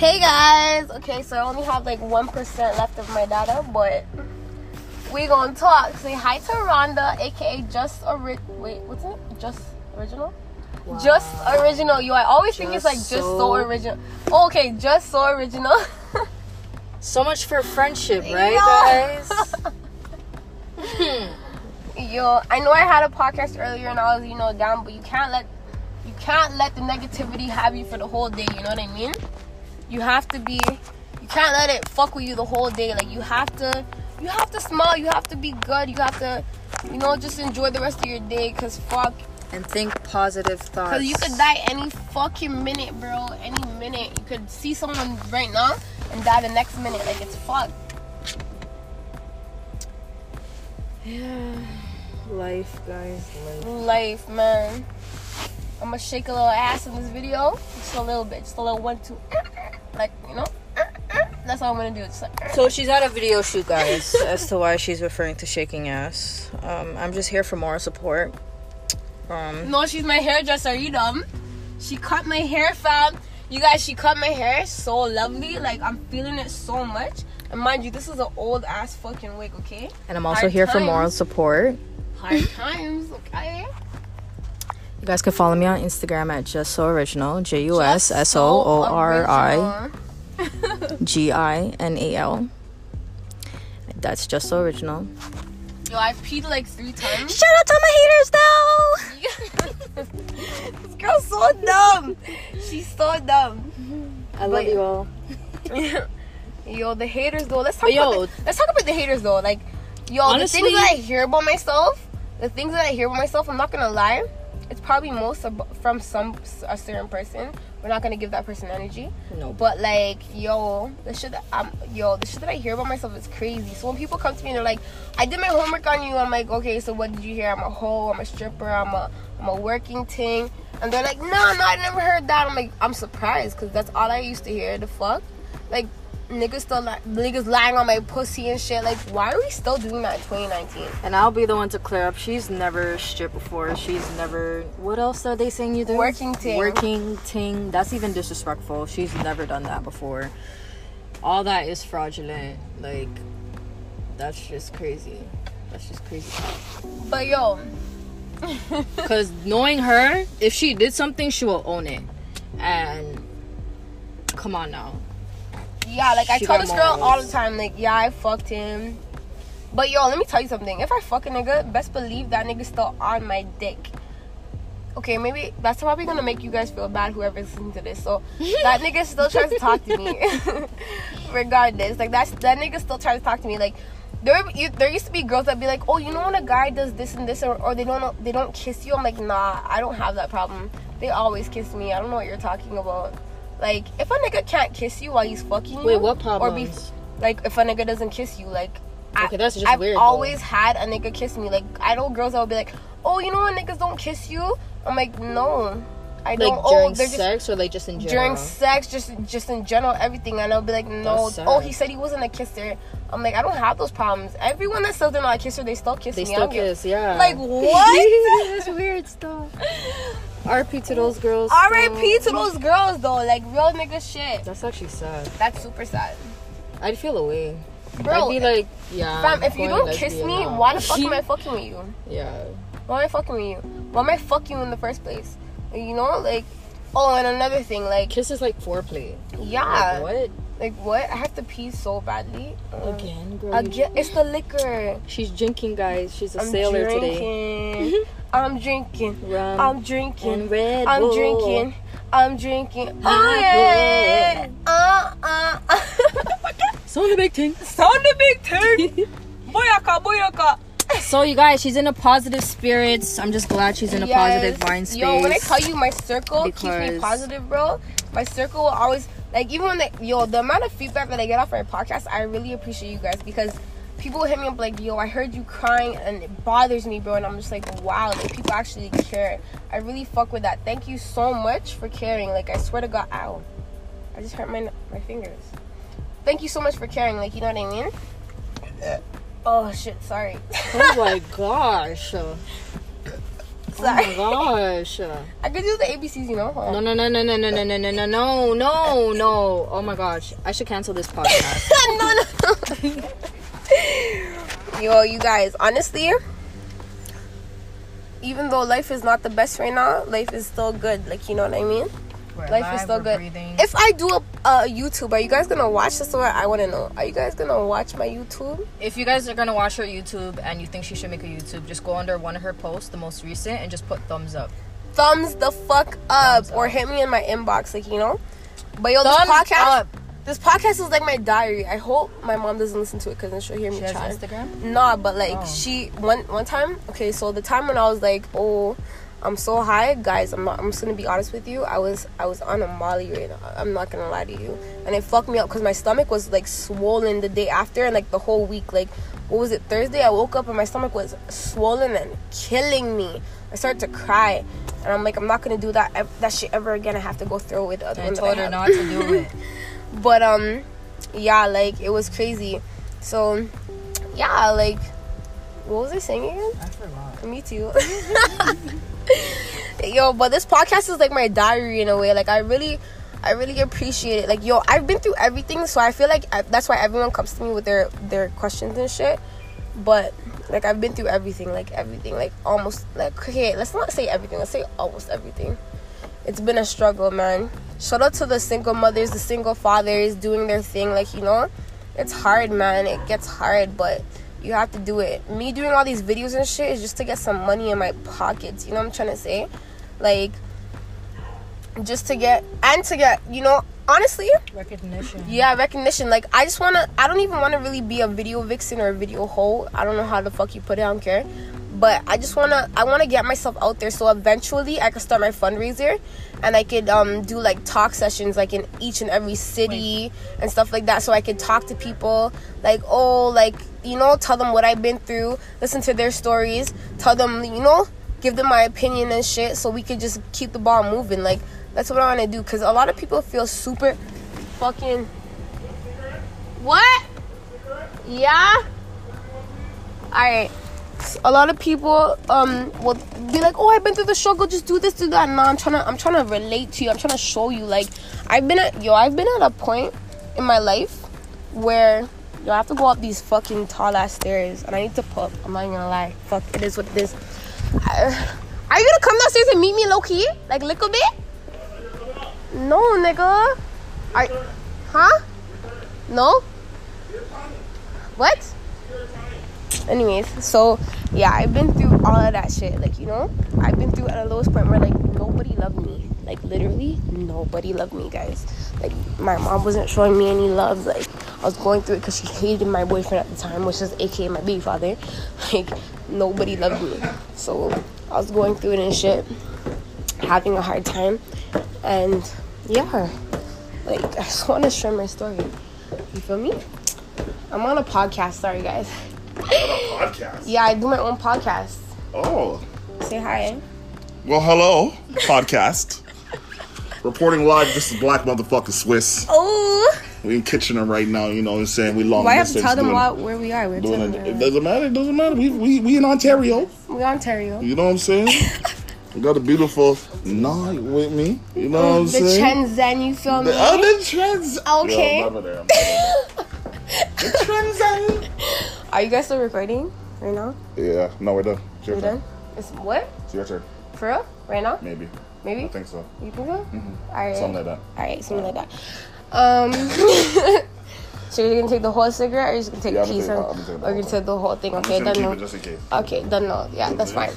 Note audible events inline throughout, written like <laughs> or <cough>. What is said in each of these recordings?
Hey guys. Okay, so I only have like one percent left of my data, but we gonna talk. Say hi to Rhonda, aka Just Ori- Wait, what's it? Just Original. Just original. You. I always think it's like Just just so, so- original. Oh, okay, just so original. <laughs> So much for friendship, <laughs> right, Yeah. guys? <laughs> Hmm. Yo, I know I had a podcast earlier and I was, you know, down, but you can't let you can't let the negativity have you for the whole day. You know what I mean? You have to be. You can't let it fuck with you the whole day. Like you have to. You have to smile. You have to be good. You have to, you know, just enjoy the rest of your day. Cause fuck, and think positive thoughts. cause you could die any fucking minute, bro. Any minute. You could see someone right now and die the next minute. Like it's fuck. Yeah. Life, guys. Life. life, man. I'm gonna shake a little ass in this video, just a little bit, just a little one, two, like you know. That's all I'm gonna do. Like, So she's at a video shoot, guys, as to why she's referring to shaking ass. Um, I'm just here for moral support. Um, no, she's my hairdresser. You dumb? She cut my hair, fam. You guys, she cut my hair so lovely. Like I'm feeling it so much. And mind you, this is an old ass fucking wig. Okay, and I'm also Hard here for moral support. hard times. Okay. You guys can follow me on Instagram at just so original. J U S S O O R I G I N A L. That's just so original. Yo, I've peed like three times. Shout out to my haters, though. <laughs> this girl's so dumb. She's so dumb. I love you all. <laughs> yo, the haters though. Let's talk But yo- about the, let's talk about the haters though. Like, yo, Honestly- the things that I hear about myself, the things that I hear about myself, I'm not gonna lie. It's probably most ab- from some a certain person. We're not gonna give that person energy. No. But like, yo, the shit that I'm, yo, the shit that I hear about myself is crazy. So when people come to me and they're like, "I did my homework on you," I'm like, "Okay, so what did you hear? I'm a hoe. I'm a stripper. I'm a, I'm a working ting." And they're like, "No, no, I never heard that." I'm like, I'm surprised because that's all I used to hear. The fuck, like, niggas still li- niggas lying on my pussy and shit. Like, why are we still doing that in 2019? And I'll be the one to clear up. She's never stripped before. She's never. What else are they saying you do? Working ting. Working ting. That's even disrespectful. She's never done that before. All that is fraudulent. Like, that's just crazy. That's just crazy. But yo, <laughs> Because knowing her, if she did something, she will own it. And come on now. Yeah, like I She tell this girl all the time, like, yeah, I fucked him. But yo, let me tell you something. If I fuck a nigga, best believe that nigga's still on my dick. Okay, maybe that's probably gonna make you guys feel bad, whoever's listening to this. So <laughs> that nigga still tries to talk to me. <laughs> Regardless, like that's that nigga still tries to talk to me. Like there, you, there used to be girls that be like, oh, you know when a guy does this and this, or, or they don't they don't kiss you. I'm like, nah, I don't have that problem. They always kiss me. I don't know what you're talking about. Like if a nigga can't kiss you while he's fucking you, Wait, what Or be like if a nigga doesn't kiss you, like Okay, that's just I've weird, though. always had a nigga kiss me. Like I know girls that would be like, oh, you know when niggas don't kiss you. I'm like, no, I Like don't. Oh, during oh, they're just sex or like just in general? during sex, just just in general, everything. And I'll be like, no. Oh, he said he wasn't a kisser. I'm like, I don't have those problems. Everyone that says they're not a kisser, they still kiss They me. I still kiss, yeah. Like what? <laughs> That's weird <laughs> stuff. RP to those girls. R.I.P. to those girls though. Like real nigga shit. That's actually sad. That's super sad, I'd feel away. bro. I'd be like, yeah. fam, if you don't kiss me, now. why the fuck am I fucking with you? Yeah. Why am I fucking with you? Why am I fucking you in the first place? You know, like, oh, and another thing, like, Kiss is like foreplay. yeah, Like, what? Like what? I have to pee so badly. Uh, Again, girl. Again, it's the liquor. She's drinking, guys. She's a I'm sailor today. drinking. <laughs> I'm drinking. Rum I'm drinking. and Red I'm Bull. drinking. I'm drinking. Oh yeah. Uh uh. So the big thing. Sound the big thing. <laughs> Boyaka, boyaka. So you guys, she's in a positive spirits. I'm just glad she's in a positive mind space. Yo, when I tell you my circle keeps me positive, bro. My circle will always like even when they yo the amount of feedback that I get off my podcast, I really appreciate you guys because people hit me up like, yo, I heard you crying and it bothers me, bro. And I'm just like, wow, like people actually care. I really fuck with that. Thank you so much for caring. Like I swear to God, ow, I just hurt my my fingers. Thank you so much for caring. Like you know what I mean? Oh shit, sorry. oh my <laughs> gosh. Sorry. Oh my gosh. I could do the ABCs, you know. No, no, no, no, no, no, no, no, no, no, no, no, no. Oh my gosh. I should cancel this podcast. no, no. Yo, you guys, honestly, even though life is not the best right now, life is still good. Like, you know what I mean? Life is still good. If I do a, a YouTube, are you guys gonna watch this? Or I want to know. Are you guys gonna watch my YouTube? If you guys are gonna watch her YouTube and you think she should make a YouTube, just go under one of her posts, the most recent, and just put thumbs up. Thumbs the fuck up, Thumbs or hit me in my inbox, like you know. But yo, this podcast, up. this podcast is like my diary. I hope my mom doesn't listen to it because then she'll hear me She has. Instagram. Nah, but like Oh. she one one time. Okay, so the time when I was like, oh, I'm so high, guys. I'm not. I'm just gonna be honest with you. I was I was on a Molly right now. I'm not gonna lie to you, and it fucked me up because my stomach was like swollen the day after and like the whole week. Like, what was it? Thursday. I woke up and my stomach was swollen and killing me. I started to cry, and I'm like, I'm not gonna do that that shit ever again. I have to go through it with the other I one told her have. not to do it. <laughs> But um, yeah, like it was crazy. So, yeah, like, what was I saying again? I forgot. Me too. <laughs> <laughs> <laughs> yo, but this podcast is like my diary in a way. Like I really, I really appreciate it. Like yo, I've been through everything, so I feel like I, that's why everyone comes to me with their their questions and shit. But like I've been through everything, like everything, like almost like okay. Let's not say everything. Let's say almost everything. It's been a struggle, man. Shout out to the single mothers, the single fathers doing their thing. Like you know, it's hard, man. It gets hard, but you have to do it. Me doing all these videos and shit is just to get some money in my pockets. You know what I'm trying to say? Like, just to get and to get, you know, honestly, Recognition. yeah, recognition. Like, I just wanna. I don't even want to really be a video vixen or a video hoe. I don't know how the fuck you put it. I don't care. But I just wanna. I wanna get myself out there so eventually I can start my fundraiser, and I could um do like talk sessions like in each and every city and stuff like that. So I could talk to people like oh like you know tell them what I've been through, listen to their stories, tell them you know give them my opinion and shit, so we could just keep the ball moving. Like that's what I want to do because a lot of people feel super fucking what? Yeah. All right. A lot of people um will be like, "Oh, I've been through the struggle. Just do this, do that." No, I'm trying to, I'm trying to relate to you. I'm trying to show you. Like, I've been at, yo, I've been at a point in my life where yo, I have to go up these fucking tall ass stairs, and I need to pull. I'm not even gonna lie. Fuck, it is what it is. I- are you gonna come downstairs and meet me low key, like a little bit? No, nigga. Are, huh? No. What? Anyways, so yeah, I've been through all of that shit. Like, you know, I've been through at a lowest point where like nobody loved me. Like literally nobody loved me, guys. Like my mom wasn't showing me any love. Like I was going through it because she hated my boyfriend at the time, which is aka my baby father. <laughs> Like nobody loved me. So I was going through it and shit, having a hard time. And yeah, like <laughs> I just want to share my story. You feel me? I'm on a podcast. Sorry, guys. Podcast. Yeah, I do my own podcast. Oh. Say hi. Well, hello, podcast. <laughs> Reporting live, this is Black Motherfucker Swiss. Oh, We in Kitchener right now, you know what I'm saying? We long why have to tell them what, where we are? We're doing it. It doesn't matter, it doesn't matter. We, we, we in Ontario. We're Ontario. You know what I'm saying? <laughs> we got a beautiful night with me. You know what I'm saying? The saying? Shenzhen, you feel me? The other trends. Okay. Yo, I'm over there, I'm over there. <laughs> the trends. Are you guys still recording right now? Yeah, no, we're done. It's your We're turn. done. It's what? It's your turn. For real? Right now? Maybe. Maybe. I think so. You think so? All right. Something like that. All right, something like that. Um. <laughs> so you're gonna take the whole cigarette, or you're just gonna take Yeah, a piece, take- and, take or you're gonna take the whole thing? Okay, then no. just in case. Okay, then no. Yeah, that's fine.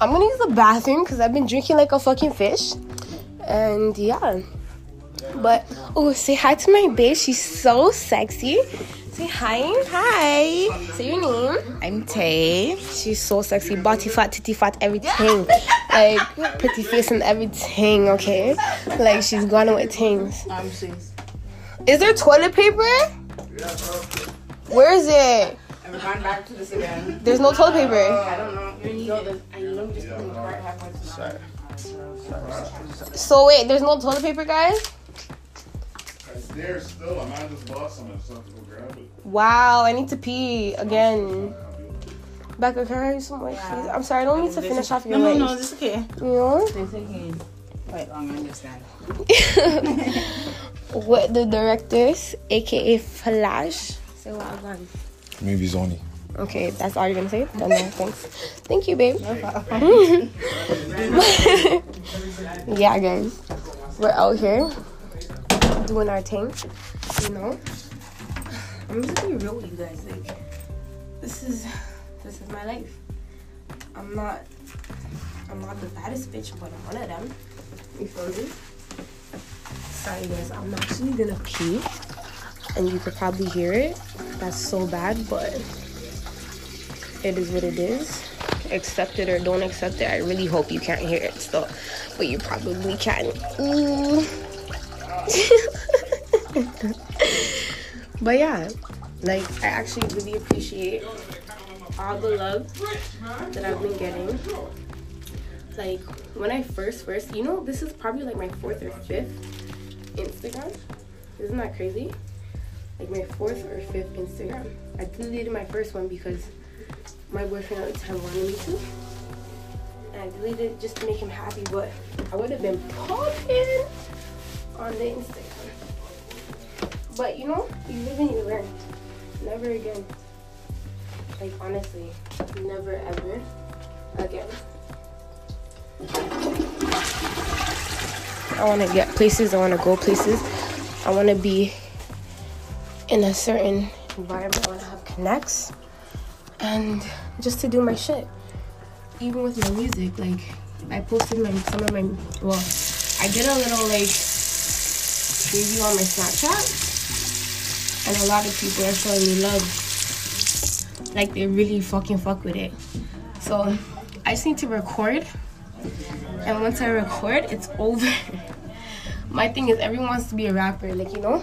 I'm gonna use the bathroom because I've been drinking like a fucking fish, and yeah. But oh, say hi to my babe. She's so sexy. Say hi. Hi. Say your name. I'm Tay. She's so sexy. Body fat, titty fat, everything. <laughs> like pretty face and everything. Okay. Like she's gone with things. I'm sis. Is there toilet paper? Where is it? I'm going back to this again. There's no toilet paper. I don't know. You need it. I know just put the cart halfway to the So wait, there's no toilet paper, guys. It's there still. I might just bought some and stuff to go grab it. Wow, I need to pee again. Becca, can I have you some more, please? I'm sorry, I don't need to finish off your No, no, legs. no, it's okay. You know? It's taking quite long, I understand. <laughs> What the directors, aka Flash, say what I want. Maybe Zoni. Okay, that's all you're gonna say? Then no, thanks. Thank you, babe. <laughs> <laughs> yeah, guys. We're out here doing our thing. You know? I'm just gonna be real with you guys. Like, this is this is my life. I'm not I'm not the baddest bitch, but I'm one of them. You feel me? Sorry guys, I'm actually gonna pee. And you could probably hear it. That's so bad, but it is what it is. Accept it or don't accept it. I really hope you can't hear it still, but you probably can. Ooh. <laughs> but yeah, like I actually really appreciate all the love that I've been getting. Like when I first first, you know, this is probably like my fourth or fifth Instagram. Isn't that crazy? Like my fourth or fifth Instagram. I deleted my first one because my boyfriend at the time wanted me to. And I deleted it just to make him happy, but I would have been popping on the Instagram. But you know, you live and you learn. Never again. Like honestly, never ever again. I want to get places. I want to go places. I want to be in a certain environment. I want to have connects and just to do my shit. Even with my music, like I posted my some of my well, I did a little like preview on my Snapchat, and a lot of people are showing me love. Like they really fucking fuck with it. So I just need to record, and once I record, it's <laughs> over. My thing is, everyone wants to be a rapper, like you know.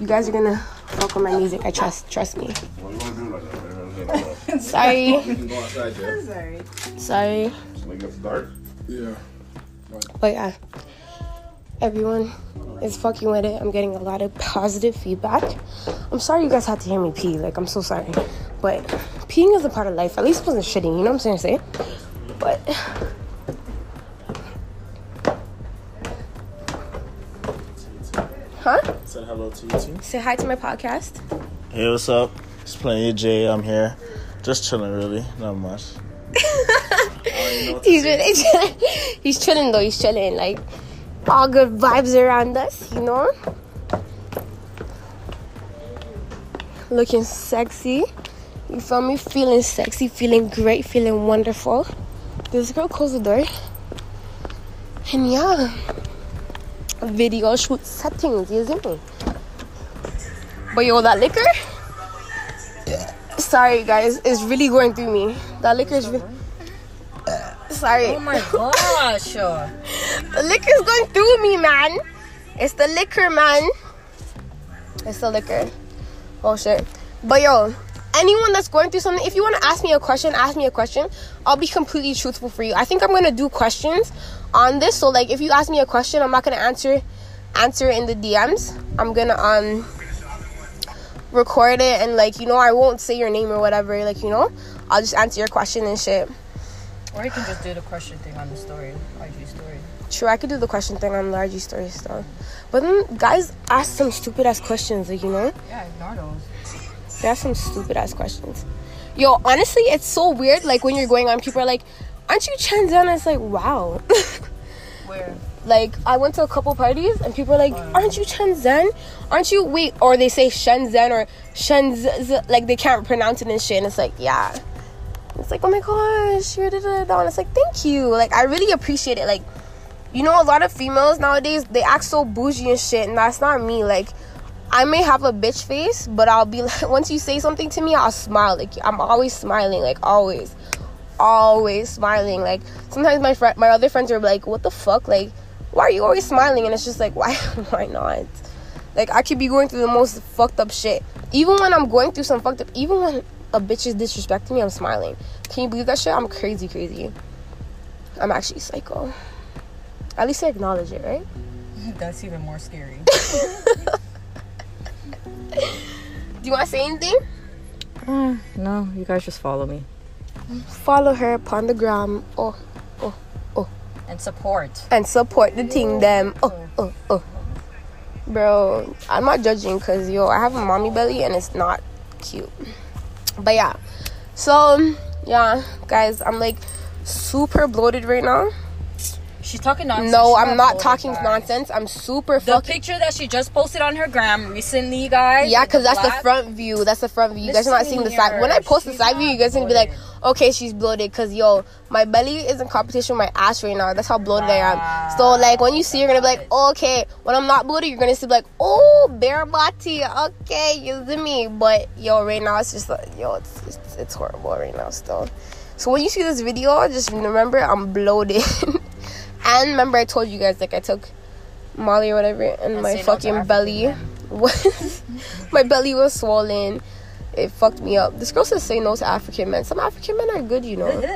You guys are gonna fuck with my music. I trust, trust me. What you want to do like that? Sorry, You can go outside, Jeff. Sorry. sorry. Make it dark. Yeah. But yeah, everyone is fucking with it. I'm getting a lot of positive feedback. I'm sorry you guys had to hear me pee. Like, I'm so sorry. But peeing is a part of life. At least it wasn't shitting, you know what I'm saying? But. Huh? Said hello to you too. Say hi to my podcast. Hey, what's up? It's your J. I'm here. Just chilling, really. Not much. <laughs> He's really chilling. <laughs> He's chilling though. He's chilling. Like all good vibes around us, you know. Looking sexy. You feel me? Feeling sexy, feeling great, feeling wonderful. This girl close the door. And yeah. Video shoot settings, you see me? But yo, that liquor. Sorry guys, it's really going through me. That liquor is re- sorry. Oh my gosh. <laughs> The liquor's going through me, man. It's the liquor, man. It's the liquor. Oh shit. But yo, anyone that's going through something, if you want to ask me a question, ask me a question. I'll be completely truthful for you. I think I'm gonna do questions on this. So like, if you ask me a question, I'm not gonna answer answer it in the DMs. I'm gonna um record it and like you know I won't say your name or whatever. Like you know, I'll just answer your question and shit. Or you can just do the question thing on the story, IG story. True, I could do the question thing on large story stuff. But then guys ask some stupid ass questions, like you know? Yeah, ignore those. They ask some stupid ass questions. Yo, honestly, it's so weird. Like when you're going on, people are like, "Aren't you Shenzhen?" It's like, wow. <laughs> Where? like I went to a couple parties and people are like, oh. "Aren't you Shenzhen? Aren't you wait?" Or they say Shenzhen or Shenzhen, like they can't pronounce it and shit. And it's like, yeah. Like, oh my gosh, you're da da da. And it's like, thank you. Like I really appreciate it. Like, you know, a lot of females nowadays they act so bougie and shit, and that's not me. Like. I may have a bitch face, but I'll be <laughs> like, once you say something to me, I'll smile. Like, I'm always smiling, like, always. Always smiling. Like, sometimes my friend, my other friends are like, what the fuck? Like, why are you always smiling? And it's just like, <laughs> why, why not? Like, I could be going through the most fucked up shit. Even when I'm going through some fucked up, even when a bitch is disrespecting me, I'm smiling. Can you believe that shit? I'm crazy, crazy. I'm actually psycho. At least I acknowledge it, right? <laughs> That's even more scary. <laughs> Do you want to say anything? Uh, no, you guys just follow me Follow her upon the gram. Oh, oh, oh. and support. and support the thing them. Oh, oh, oh. Bro, I'm not judging because yo, I have a mommy belly and it's not cute. But yeah, so yeah, guys, I'm like super bloated right now. She's talking nonsense. No, She's I'm not talking guys. nonsense. I'm super The fucking. picture that she just posted on her gram recently, guys. Yeah, because that's the front view. That's the front view. You guys are not seeing the side. When I post the side view, you guys are gonna be like. Okay, she's bloated. Because yo, my belly is in competition with my ass right now. That's how bloated I am. So like when you see, you're gonna be like, oh, okay. When I'm not bloated, you're gonna see like, oh, bare body. Okay, you see me. But yo, right now it's just like, yo, it's, it's it's horrible right now still. So when you see this video, just remember I'm bloated. <laughs> and remember I told you guys like I took Molly or whatever, and, And my no fucking belly <laughs> was my belly was swollen. It fucked me up. This girl says say no to African men. Some African men are good, you know. <laughs>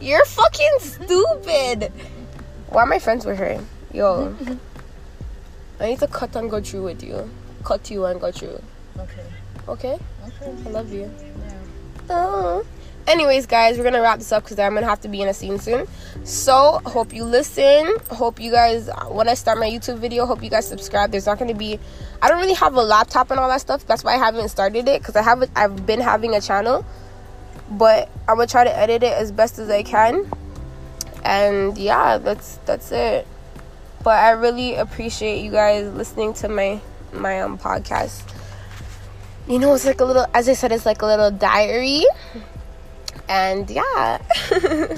You're fucking stupid. Why am I friends with her? Yo. I need to cut and go through with you. Cut you and go through. Okay. Okay? Okay. I love you. Oh. Anyways, guys, we're gonna wrap this up because I'm gonna have to be in a scene soon. So, hope you listen. Hope you guys, when I start my YouTube video, hope you guys subscribe. There's not gonna be, I don't really have a laptop and all that stuff. That's why I haven't started it because I haven't. I've been having a channel, but I'm gonna try to edit it as best as I can. And yeah, that's that's it. But I really appreciate you guys listening to my my um podcast you know it's like a little as i said it's like a little diary and yeah. <laughs>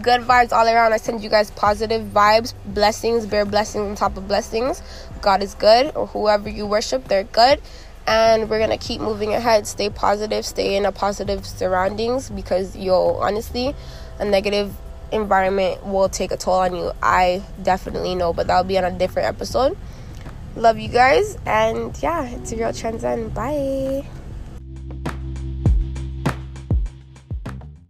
Good vibes all around. I send you guys positive vibes blessings bear blessings on top of blessings. God is good. Or whoever you worship they're good. And we're gonna keep moving ahead. Stay positive stay in a positive surroundings because yo honestly a negative environment will take a toll on you. I definitely know but that'll be on a different episode. Love you guys. And yeah, it's your girl Transcend. Bye.